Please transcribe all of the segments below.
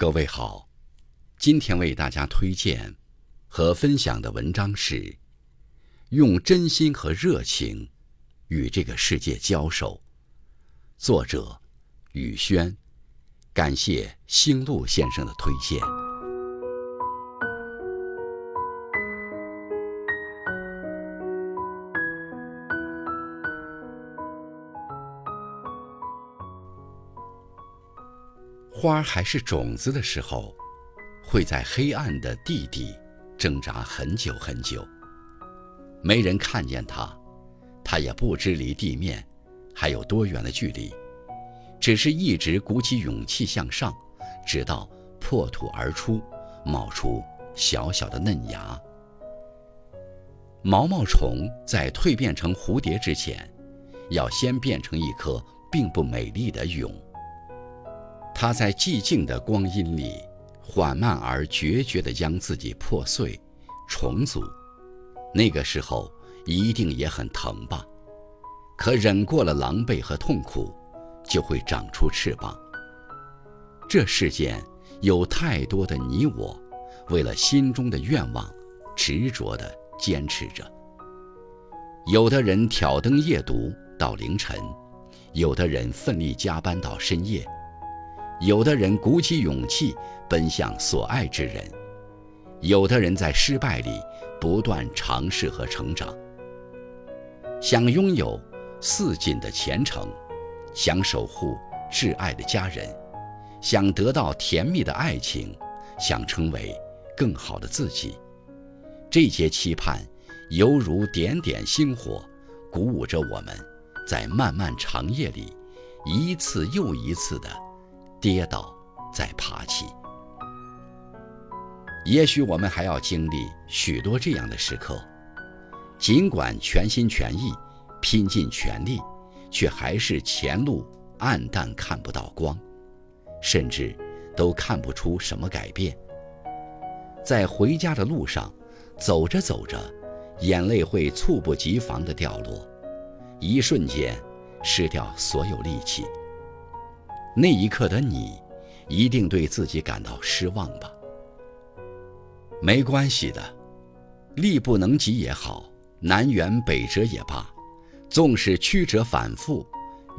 各位好，今天为大家推荐和分享的文章是《用真心和热情与这个世界交手》，作者雨轩，感谢星路先生的推荐。花还是种子的时候，会在黑暗的地底挣扎很久很久。没人看见它，它也不知离地面还有多远的距离，只是一直鼓起勇气向上，直到破土而出，冒出小小的嫩芽。毛毛虫在蜕变成蝴蝶之前，要先变成一颗并不美丽的蛹。他在寂静的光阴里，缓慢而决绝地将自己破碎、重组。那个时候一定也很疼吧？可忍过了狼狈和痛苦，就会长出翅膀。这世间有太多的你我，为了心中的愿望，执着地坚持着。有的人挑灯夜读到凌晨，有的人奋力加班到深夜。有的人鼓起勇气奔向所爱之人，有的人在失败里不断尝试和成长。想拥有似锦的前程，想守护挚爱的家人，想得到甜蜜的爱情，想成为更好的自己。这些期盼犹如点点星火，鼓舞着我们，在漫漫长夜里，一次又一次的。跌倒，再爬起。也许我们还要经历许多这样的时刻，尽管全心全意、拼尽全力，却还是前路暗淡，看不到光，甚至都看不出什么改变。在回家的路上，走着走着，眼泪会猝不及防地掉落，一瞬间失掉所有力气。那一刻的你，一定对自己感到失望吧？没关系的，力不能及也好，南辕北辙也罢，纵使曲折反复，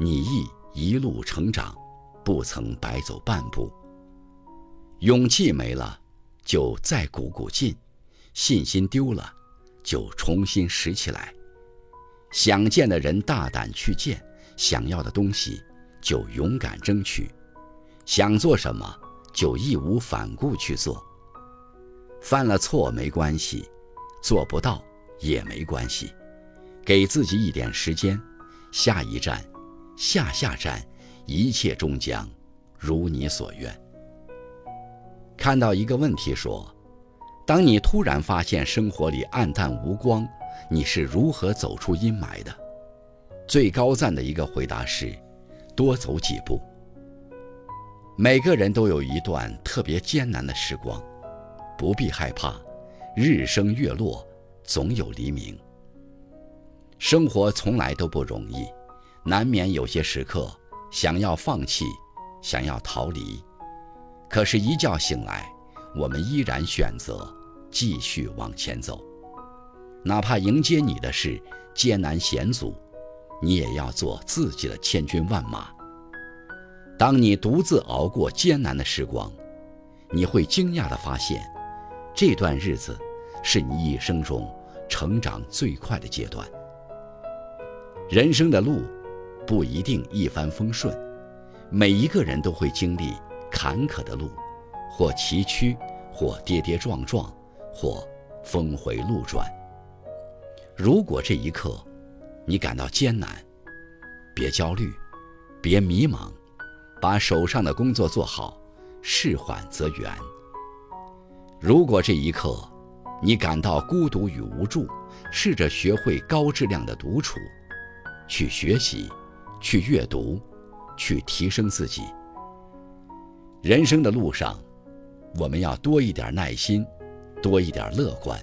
你亦一路成长，不曾白走半步。勇气没了，就再鼓鼓劲；信心丢了，就重新拾起来。想见的人大胆去见，想要的东西。就勇敢争取，想做什么就义无反顾去做。犯了错没关系，做不到也没关系，给自己一点时间，下一站、下下站，一切终将如你所愿。看到一个问题说：当你突然发现生活里暗淡无光，你是如何走出阴霾的？最高赞的一个回答是。多走几步。每个人都有一段特别艰难的时光，不必害怕，日升月落，总有黎明。生活从来都不容易，难免有些时刻想要放弃，想要逃离。可是，一觉醒来，我们依然选择继续往前走，哪怕迎接你的是艰难险阻。你也要做自己的千军万马。当你独自熬过艰难的时光，你会惊讶地发现，这段日子是你一生中成长最快的阶段。人生的路不一定一帆风顺，每一个人都会经历坎坷的路，或崎岖，或跌跌撞撞，或峰回路转。如果这一刻，你感到艰难，别焦虑，别迷茫，把手上的工作做好，事缓则圆。如果这一刻你感到孤独与无助，试着学会高质量的独处，去学习，去阅读，去提升自己。人生的路上，我们要多一点耐心，多一点乐观。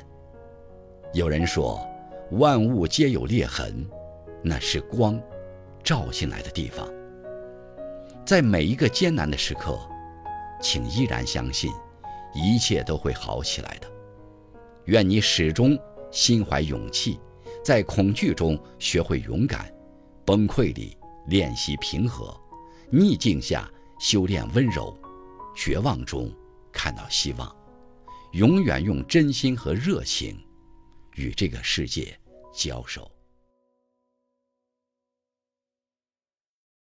有人说。万物皆有裂痕，那是光照进来的地方。在每一个艰难的时刻，请依然相信，一切都会好起来的。愿你始终心怀勇气，在恐惧中学会勇敢，崩溃里练习平和，逆境下修炼温柔，绝望中看到希望，永远用真心和热情与这个世界交手。